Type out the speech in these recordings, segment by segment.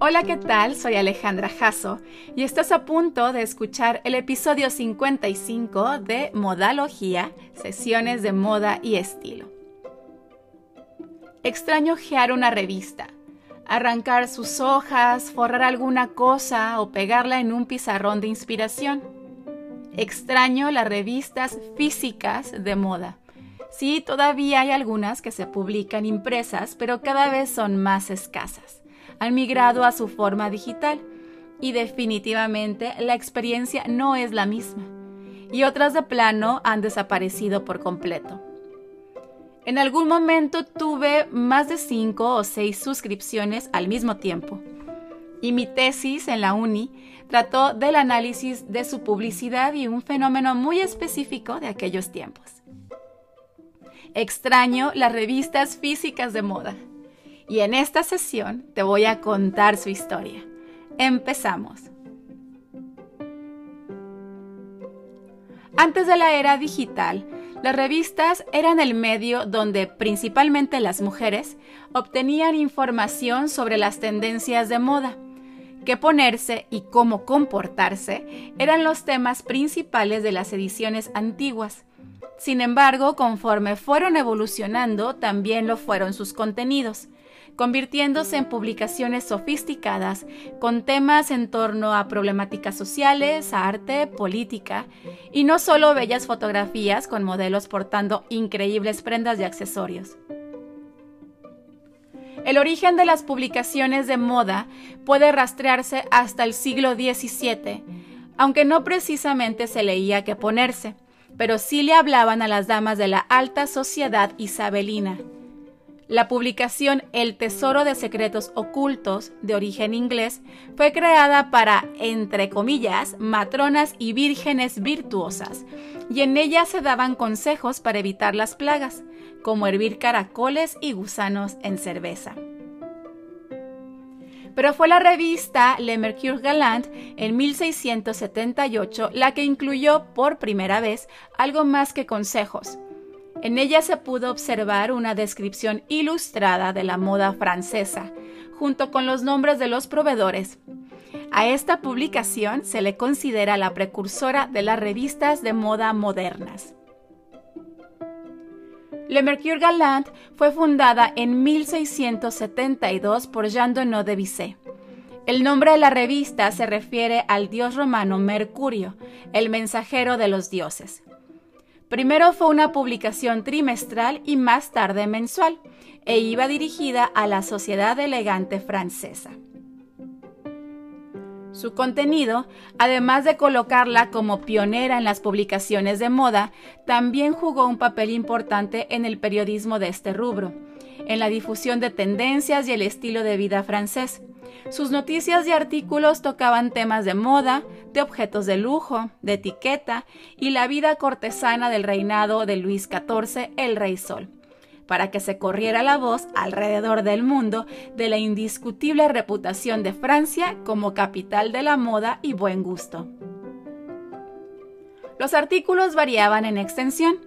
Hola, ¿qué tal? Soy Alejandra Jasso y estás a punto de escuchar el episodio 55 de Modalogía, sesiones de moda y estilo. Extraño gear una revista, arrancar sus hojas, forrar alguna cosa o pegarla en un pizarrón de inspiración. Extraño las revistas físicas de moda. Sí, todavía hay algunas que se publican impresas, pero cada vez son más escasas han migrado a su forma digital y definitivamente la experiencia no es la misma. Y otras de plano han desaparecido por completo. En algún momento tuve más de cinco o seis suscripciones al mismo tiempo. Y mi tesis en la uni trató del análisis de su publicidad y un fenómeno muy específico de aquellos tiempos. Extraño las revistas físicas de moda y en esta sesión te voy a contar su historia. Empezamos. Antes de la era digital, las revistas eran el medio donde principalmente las mujeres obtenían información sobre las tendencias de moda. Qué ponerse y cómo comportarse eran los temas principales de las ediciones antiguas. Sin embargo, conforme fueron evolucionando, también lo fueron sus contenidos convirtiéndose en publicaciones sofisticadas con temas en torno a problemáticas sociales, arte, política, y no solo bellas fotografías con modelos portando increíbles prendas y accesorios. El origen de las publicaciones de moda puede rastrearse hasta el siglo XVII, aunque no precisamente se leía qué ponerse, pero sí le hablaban a las damas de la alta sociedad isabelina la publicación El Tesoro de Secretos Ocultos, de origen inglés, fue creada para, entre comillas, matronas y vírgenes virtuosas, y en ella se daban consejos para evitar las plagas, como hervir caracoles y gusanos en cerveza. Pero fue la revista Le Mercure Galant en 1678 la que incluyó por primera vez algo más que consejos, en ella se pudo observar una descripción ilustrada de la moda francesa, junto con los nombres de los proveedores. A esta publicación se le considera la precursora de las revistas de moda modernas. Le Mercure Galant fue fundada en 1672 por Jean Donneau de Bissé. El nombre de la revista se refiere al dios romano Mercurio, el mensajero de los dioses. Primero fue una publicación trimestral y más tarde mensual, e iba dirigida a la sociedad elegante francesa. Su contenido, además de colocarla como pionera en las publicaciones de moda, también jugó un papel importante en el periodismo de este rubro, en la difusión de tendencias y el estilo de vida francés, sus noticias y artículos tocaban temas de moda, objetos de lujo, de etiqueta y la vida cortesana del reinado de Luis XIV, el Rey Sol, para que se corriera la voz alrededor del mundo de la indiscutible reputación de Francia como capital de la moda y buen gusto. Los artículos variaban en extensión.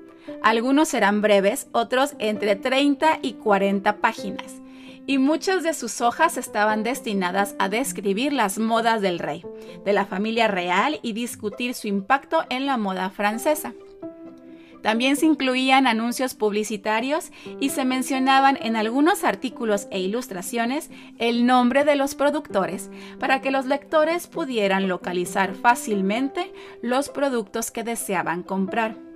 Algunos eran breves, otros entre 30 y 40 páginas y muchas de sus hojas estaban destinadas a describir las modas del rey, de la familia real y discutir su impacto en la moda francesa. También se incluían anuncios publicitarios y se mencionaban en algunos artículos e ilustraciones el nombre de los productores para que los lectores pudieran localizar fácilmente los productos que deseaban comprar.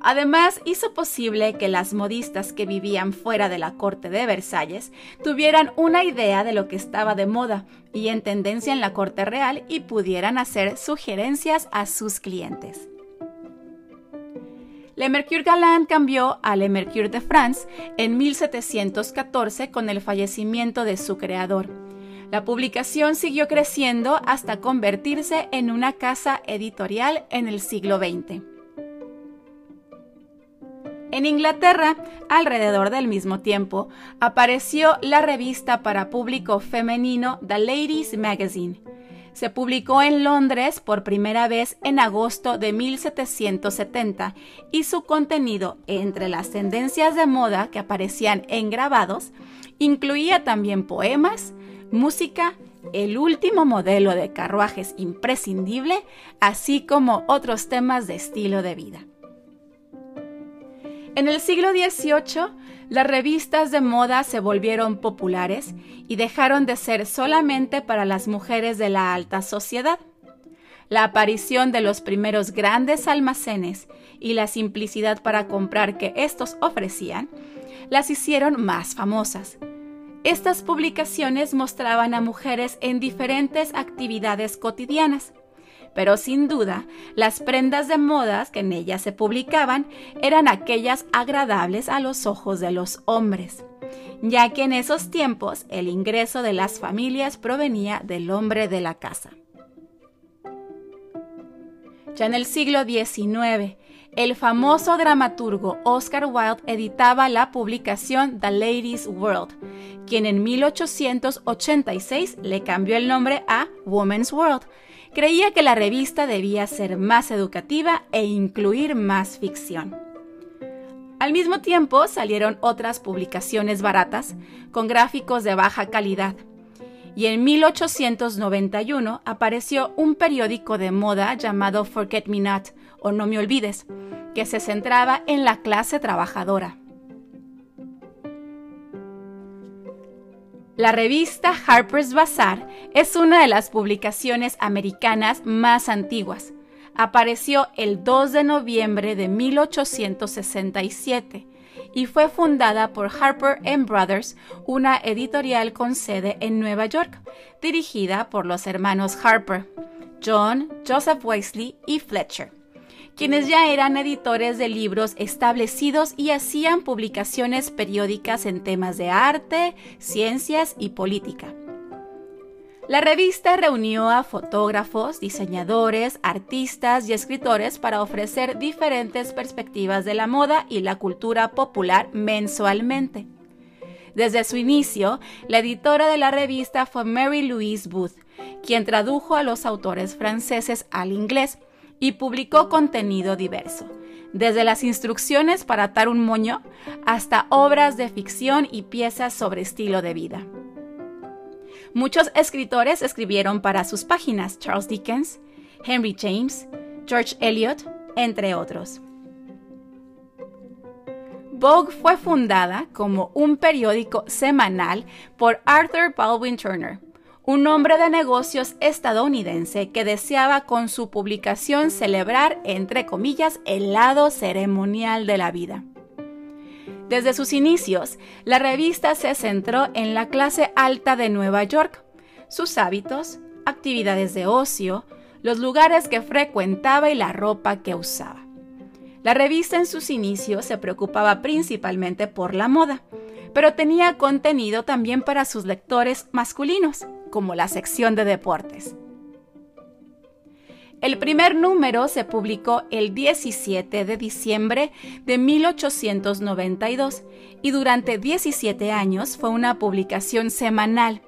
Además, hizo posible que las modistas que vivían fuera de la corte de Versalles tuvieran una idea de lo que estaba de moda y en tendencia en la corte real y pudieran hacer sugerencias a sus clientes. Le Mercure Galant cambió a Le Mercure de France en 1714 con el fallecimiento de su creador. La publicación siguió creciendo hasta convertirse en una casa editorial en el siglo XX. En Inglaterra, alrededor del mismo tiempo, apareció la revista para público femenino The Ladies Magazine. Se publicó en Londres por primera vez en agosto de 1770 y su contenido, entre las tendencias de moda que aparecían en grabados, incluía también poemas, música, el último modelo de carruajes imprescindible, así como otros temas de estilo de vida. En el siglo XVIII, las revistas de moda se volvieron populares y dejaron de ser solamente para las mujeres de la alta sociedad. La aparición de los primeros grandes almacenes y la simplicidad para comprar que estos ofrecían las hicieron más famosas. Estas publicaciones mostraban a mujeres en diferentes actividades cotidianas, pero sin duda las prendas de modas que en ellas se publicaban eran aquellas agradables a los ojos de los hombres, ya que en esos tiempos el ingreso de las familias provenía del hombre de la casa. Ya en el siglo XIX, el famoso dramaturgo Oscar Wilde editaba la publicación The Ladies' World, quien en 1886 le cambió el nombre a Woman's World, creía que la revista debía ser más educativa e incluir más ficción. Al mismo tiempo salieron otras publicaciones baratas con gráficos de baja calidad. Y en 1891 apareció un periódico de moda llamado Forget Me Not o No Me Olvides, que se centraba en la clase trabajadora. La revista Harper's Bazaar es una de las publicaciones americanas más antiguas. Apareció el 2 de noviembre de 1867 y fue fundada por Harper Brothers, una editorial con sede en Nueva York, dirigida por los hermanos Harper, John, Joseph Wesley y Fletcher quienes ya eran editores de libros establecidos y hacían publicaciones periódicas en temas de arte, ciencias y política. La revista reunió a fotógrafos, diseñadores, artistas y escritores para ofrecer diferentes perspectivas de la moda y la cultura popular mensualmente. Desde su inicio, la editora de la revista fue Mary Louise Booth, quien tradujo a los autores franceses al inglés y publicó contenido diverso, desde las instrucciones para atar un moño hasta obras de ficción y piezas sobre estilo de vida. Muchos escritores escribieron para sus páginas, Charles Dickens, Henry James, George Eliot, entre otros. Vogue fue fundada como un periódico semanal por Arthur Baldwin Turner, un hombre de negocios estadounidense que deseaba con su publicación celebrar, entre comillas, el lado ceremonial de la vida. Desde sus inicios, la revista se centró en la clase alta de Nueva York, sus hábitos, actividades de ocio, los lugares que frecuentaba y la ropa que usaba. La revista en sus inicios se preocupaba principalmente por la moda, pero tenía contenido también para sus lectores masculinos como la sección de deportes. El primer número se publicó el 17 de diciembre de 1892 y durante 17 años fue una publicación semanal.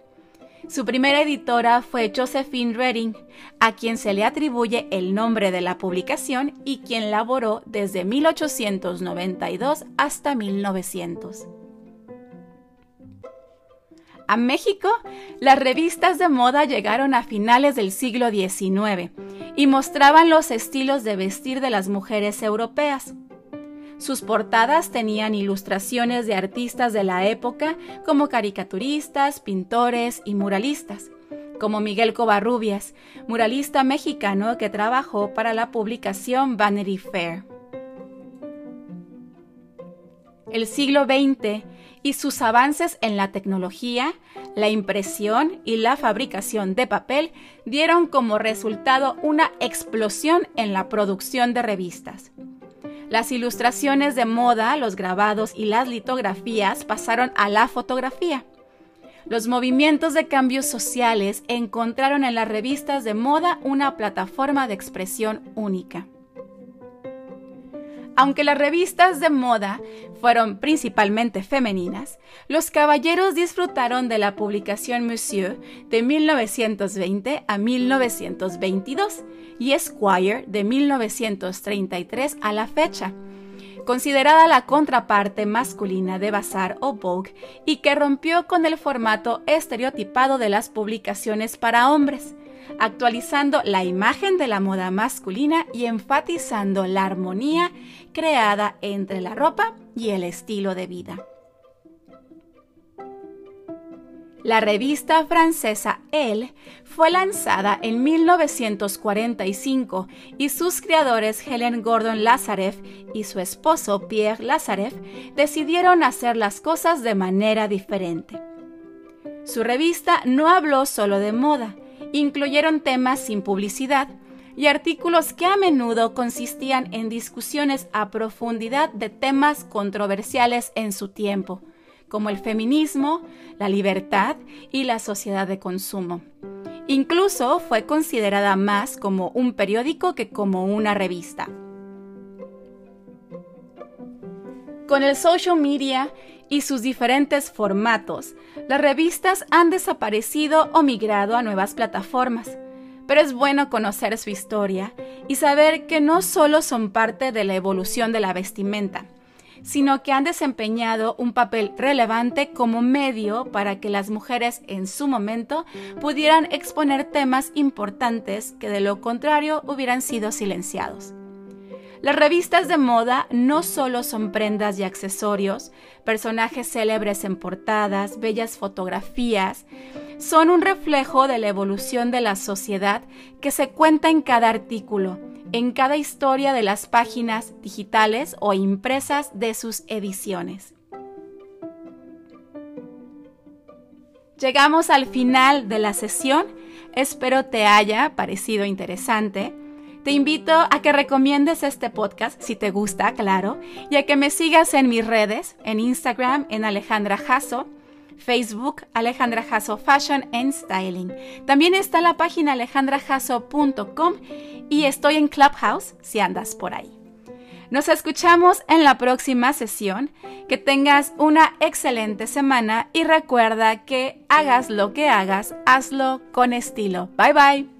Su primera editora fue Josephine Redding, a quien se le atribuye el nombre de la publicación y quien laboró desde 1892 hasta 1900. A México, las revistas de moda llegaron a finales del siglo XIX y mostraban los estilos de vestir de las mujeres europeas. Sus portadas tenían ilustraciones de artistas de la época como caricaturistas, pintores y muralistas, como Miguel Covarrubias, muralista mexicano que trabajó para la publicación Vanity Fair. El siglo XX y sus avances en la tecnología, la impresión y la fabricación de papel dieron como resultado una explosión en la producción de revistas. Las ilustraciones de moda, los grabados y las litografías pasaron a la fotografía. Los movimientos de cambios sociales encontraron en las revistas de moda una plataforma de expresión única. Aunque las revistas de moda fueron principalmente femeninas, los caballeros disfrutaron de la publicación Monsieur de 1920 a 1922 y Esquire de 1933 a la fecha, considerada la contraparte masculina de Bazaar o Vogue y que rompió con el formato estereotipado de las publicaciones para hombres, actualizando la imagen de la moda masculina y enfatizando la armonía creada entre la ropa y el estilo de vida. La revista francesa Elle fue lanzada en 1945 y sus creadores Helen Gordon Lazareff y su esposo Pierre Lazareff decidieron hacer las cosas de manera diferente. Su revista no habló solo de moda, incluyeron temas sin publicidad y artículos que a menudo consistían en discusiones a profundidad de temas controversiales en su tiempo como el feminismo, la libertad y la sociedad de consumo. Incluso fue considerada más como un periódico que como una revista. Con el social media y sus diferentes formatos, las revistas han desaparecido o migrado a nuevas plataformas, pero es bueno conocer su historia y saber que no solo son parte de la evolución de la vestimenta, sino que han desempeñado un papel relevante como medio para que las mujeres en su momento pudieran exponer temas importantes que de lo contrario hubieran sido silenciados. Las revistas de moda no solo son prendas y accesorios, personajes célebres en portadas, bellas fotografías, son un reflejo de la evolución de la sociedad que se cuenta en cada artículo, en cada historia de las páginas digitales o impresas de sus ediciones. Llegamos al final de la sesión, espero te haya parecido interesante. Te invito a que recomiendes este podcast si te gusta, claro, y a que me sigas en mis redes, en Instagram, en Alejandra Jasso, Facebook Alejandra Jasso Fashion and Styling. También está la página alejandrajasso.com y estoy en Clubhouse si andas por ahí. Nos escuchamos en la próxima sesión. Que tengas una excelente semana y recuerda que hagas lo que hagas, hazlo con estilo. Bye bye.